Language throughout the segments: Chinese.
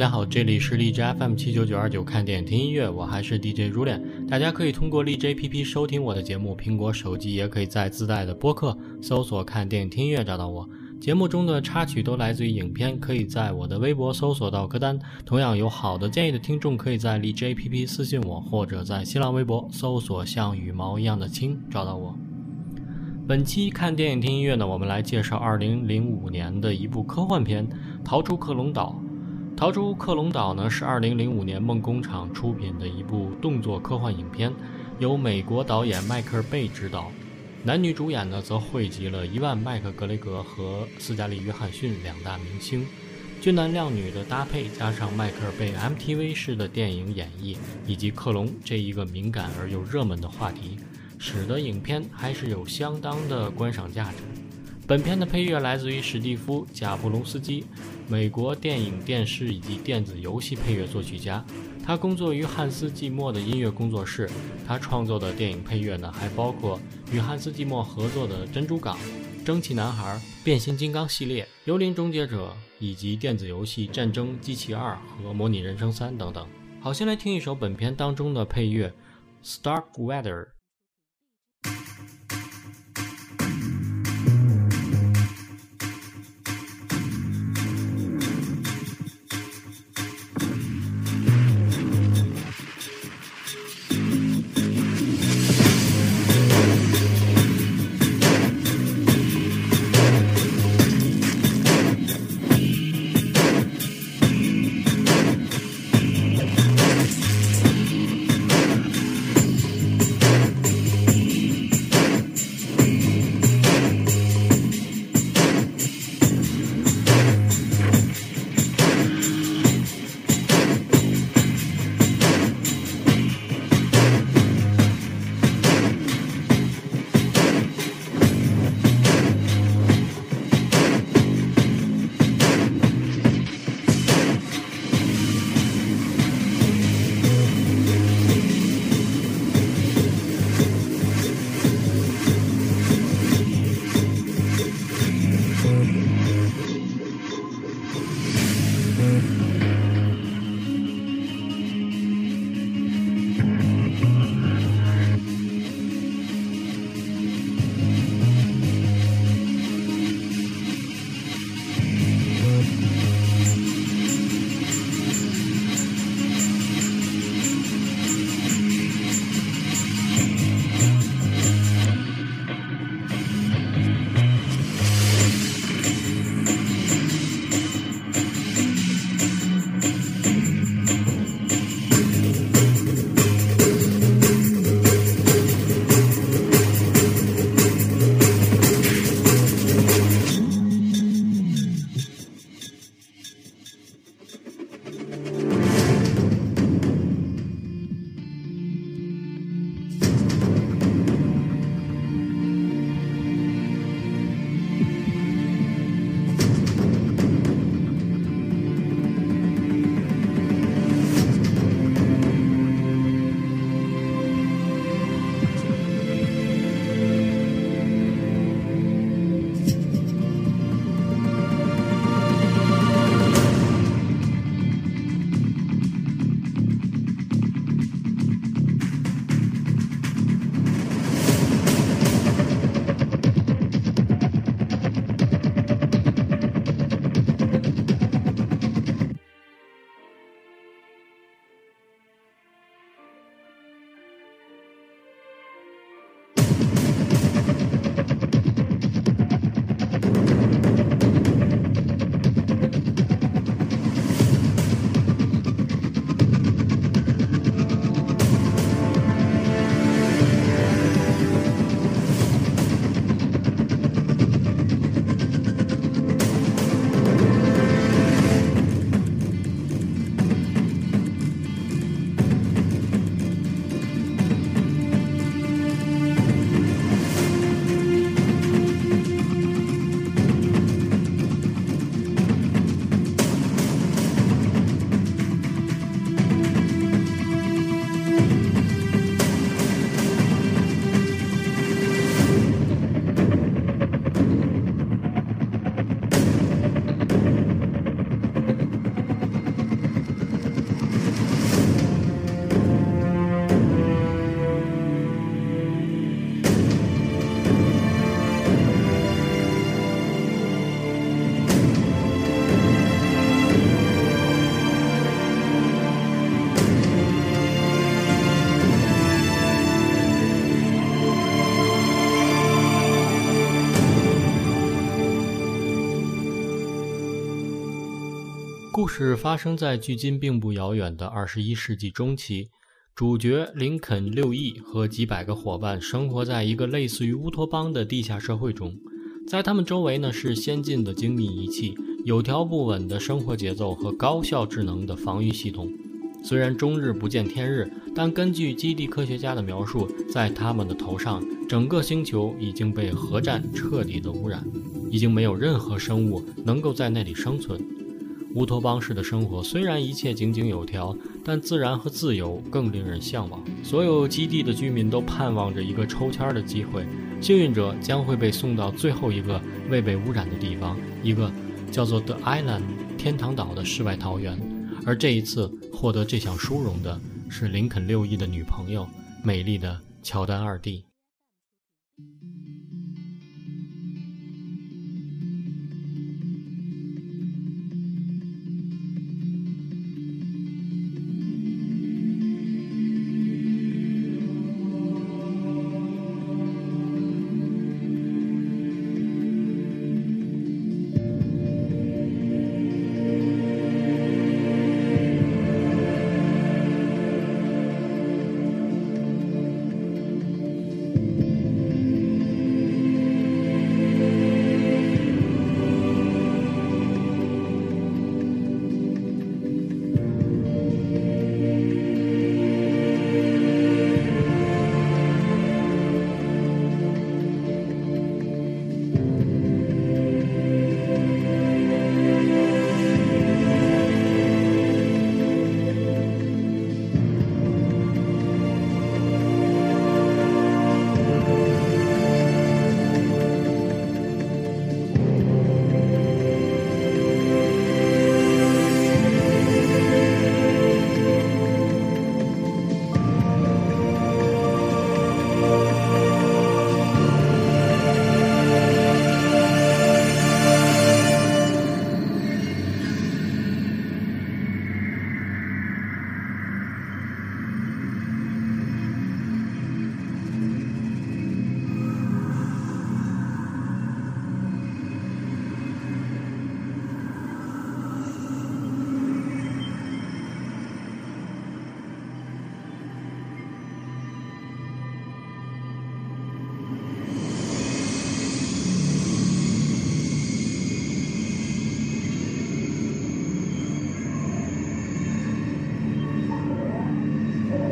大家好，这里是荔枝 FM 七九九二九，看电影听音乐，我还是 DJ 如恋。大家可以通过荔枝 APP 收听我的节目，苹果手机也可以在自带的播客搜索“看电影听音乐”找到我。节目中的插曲都来自于影片，可以在我的微博搜索到歌单。同样有好的建议的听众，可以在荔枝 APP 私信我，或者在新浪微博搜索“像羽毛一样的青”找到我。本期看电影听音乐呢，我们来介绍2005年的一部科幻片《逃出克隆岛》。《逃出克隆岛》呢是2005年梦工厂出品的一部动作科幻影片，由美国导演迈克尔·贝执导。男女主演呢，则汇集了伊万·麦克格雷格和斯嘉丽·约翰逊两大明星，俊男靓女的搭配，加上迈克尔被 MTV 式的电影演绎，以及克隆这一个敏感而又热门的话题，使得影片还是有相当的观赏价值。本片的配乐来自于史蒂夫·贾布隆斯基，美国电影、电视以及电子游戏配乐作曲家。他工作于汉斯季默的音乐工作室。他创作的电影配乐呢，还包括与汉斯季默合作的《珍珠港》《蒸汽男孩》《变形金刚》系列《幽灵终结者》以及电子游戏《战争机器二》和《模拟人生三》等等。好，先来听一首本片当中的配乐《Stark Weather》。事发生在距今并不遥远的二十一世纪中期，主角林肯·六亿和几百个伙伴生活在一个类似于乌托邦的地下社会中，在他们周围呢是先进的精密仪器、有条不紊的生活节奏和高效智能的防御系统。虽然终日不见天日，但根据基地科学家的描述，在他们的头上，整个星球已经被核战彻底的污染，已经没有任何生物能够在那里生存。乌托邦式的生活虽然一切井井有条，但自然和自由更令人向往。所有基地的居民都盼望着一个抽签的机会，幸运者将会被送到最后一个未被污染的地方，一个叫做 The Island 天堂岛的世外桃源。而这一次获得这项殊荣的是林肯六一的女朋友，美丽的乔丹二弟。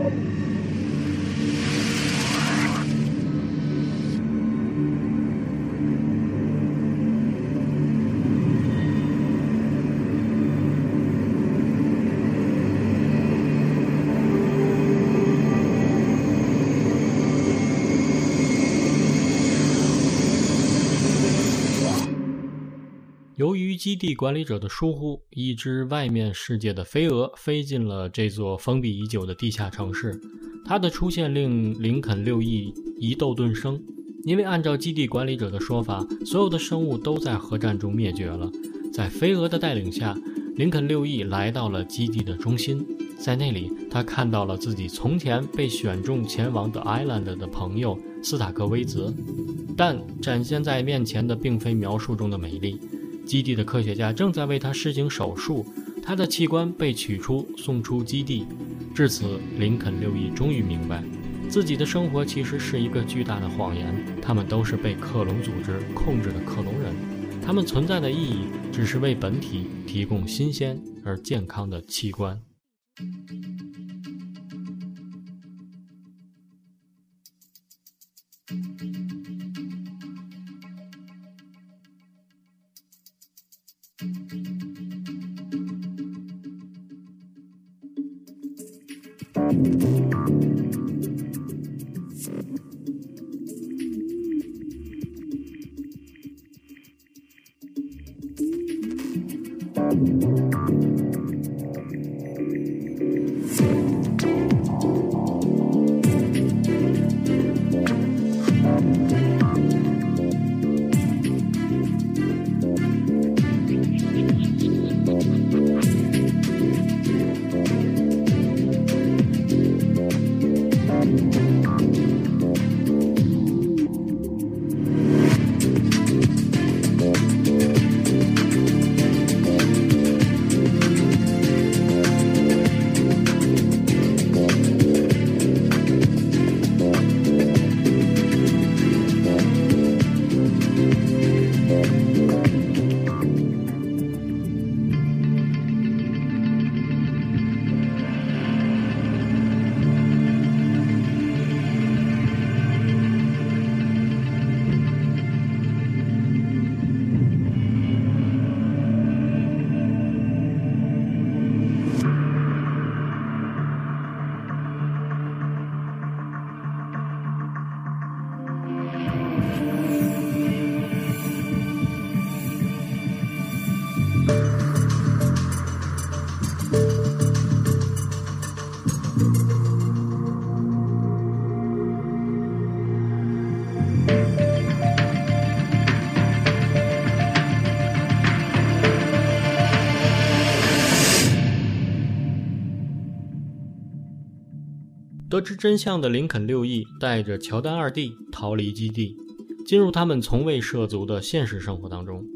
由于基地管理者的疏忽，一只外面世界的飞蛾飞进了这座封闭已久的地下城市。它的出现令林肯六翼疑窦顿生，因为按照基地管理者的说法，所有的生物都在核战中灭绝了。在飞蛾的带领下，林肯六翼来到了基地的中心，在那里，他看到了自己从前被选中前往的 Island 的朋友斯塔克威泽，但展现在面前的并非描述中的美丽。基地的科学家正在为他施行手术，他的器官被取出，送出基地。至此，林肯六亿终于明白，自己的生活其实是一个巨大的谎言。他们都是被克隆组织控制的克隆人，他们存在的意义只是为本体提供新鲜而健康的器官。得知真相的林肯六亿带着乔丹二弟逃离基地，进入他们从未涉足的现实生活当中。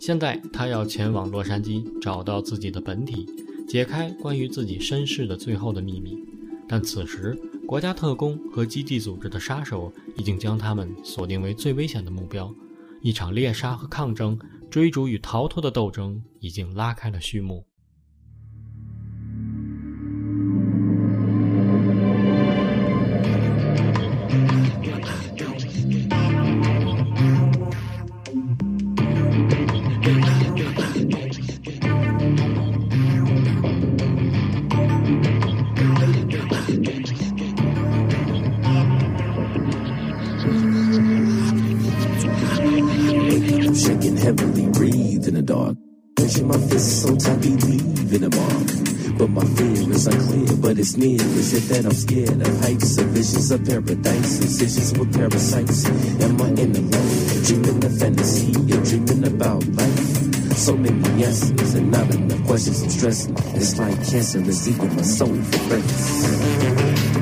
现在他要前往洛杉矶，找到自己的本体，解开关于自己身世的最后的秘密。但此时，国家特工和基地组织的杀手已经将他们锁定为最危险的目标。一场猎杀和抗争、追逐与逃脱的斗争已经拉开了序幕。It that I'm scared of heights, of visions of paradise, decisions with parasites? Am I in the light, dreaming of fantasy, or dreaming about life? So many answers and not enough questions. I'm stressing. It's like cancer is eating my soul for breakfast.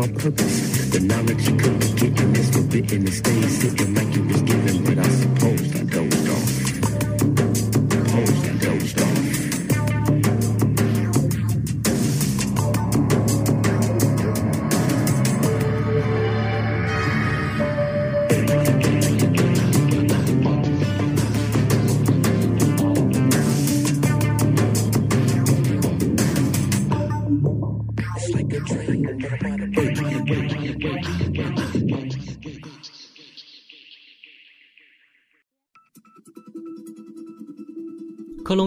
my purpose. The knowledge you couldn't get was forbidden and stayed sitting like you was given, but I suppose.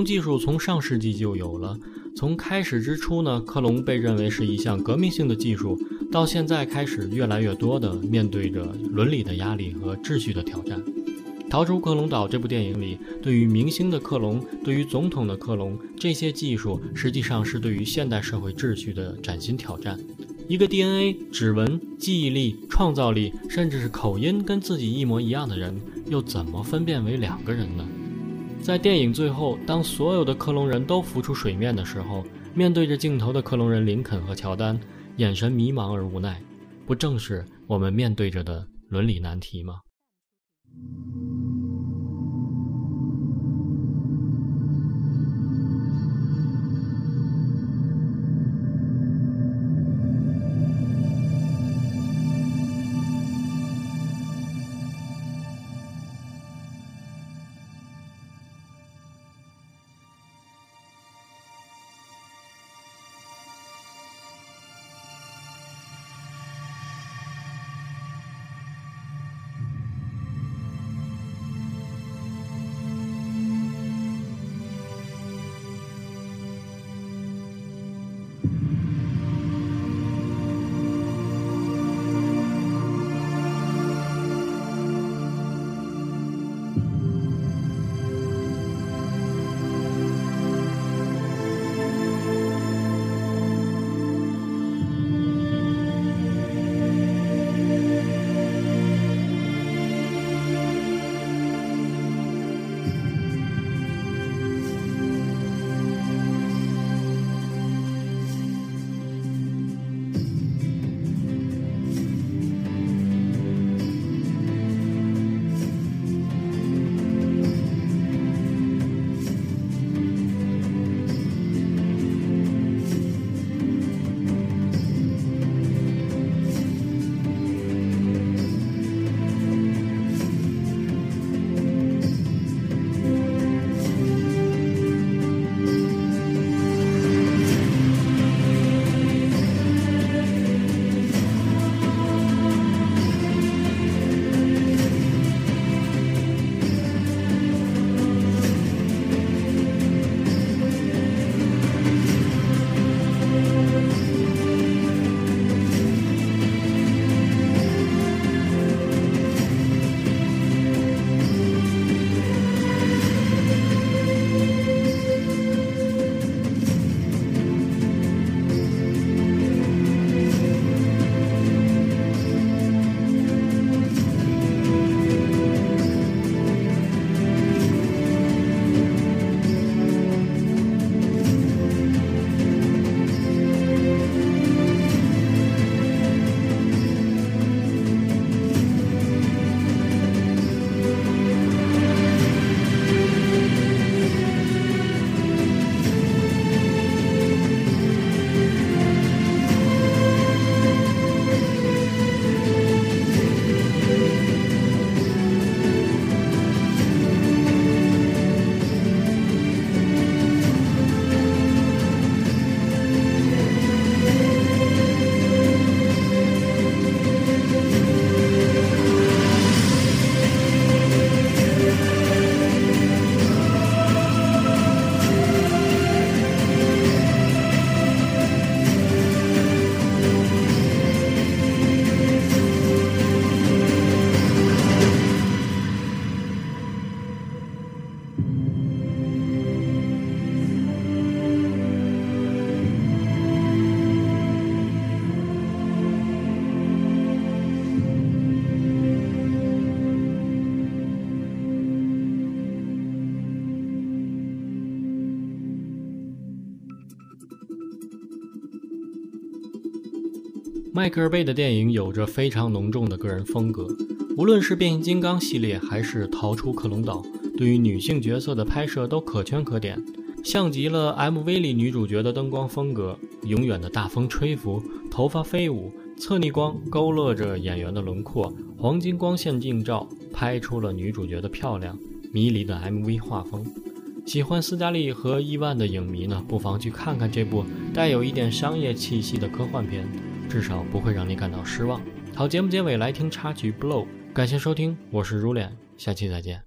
技术从上世纪就有了。从开始之初呢，克隆被认为是一项革命性的技术，到现在开始越来越多的面对着伦理的压力和秩序的挑战。《逃出克隆岛》这部电影里，对于明星的克隆，对于总统的克隆，这些技术实际上是对于现代社会秩序的崭新挑战。一个 DNA、指纹、记忆力、创造力，甚至是口音跟自己一模一样的人，又怎么分辨为两个人呢？在电影最后，当所有的克隆人都浮出水面的时候，面对着镜头的克隆人林肯和乔丹，眼神迷茫而无奈，不正是我们面对着的伦理难题吗？迈克尔·贝的电影有着非常浓重的个人风格，无论是变形金刚系列还是逃出克隆岛，对于女性角色的拍摄都可圈可点，像极了 MV 里女主角的灯光风格，永远的大风吹拂，头发飞舞，侧逆光勾勒着演员的轮廓，黄金光线映照，拍出了女主角的漂亮迷离的 MV 画风。喜欢斯嘉丽和伊万的影迷呢，不妨去看看这部带有一点商业气息的科幻片，至少不会让你感到失望。好，节目结尾来听插曲《Blow》，感谢收听，我是如脸，下期再见。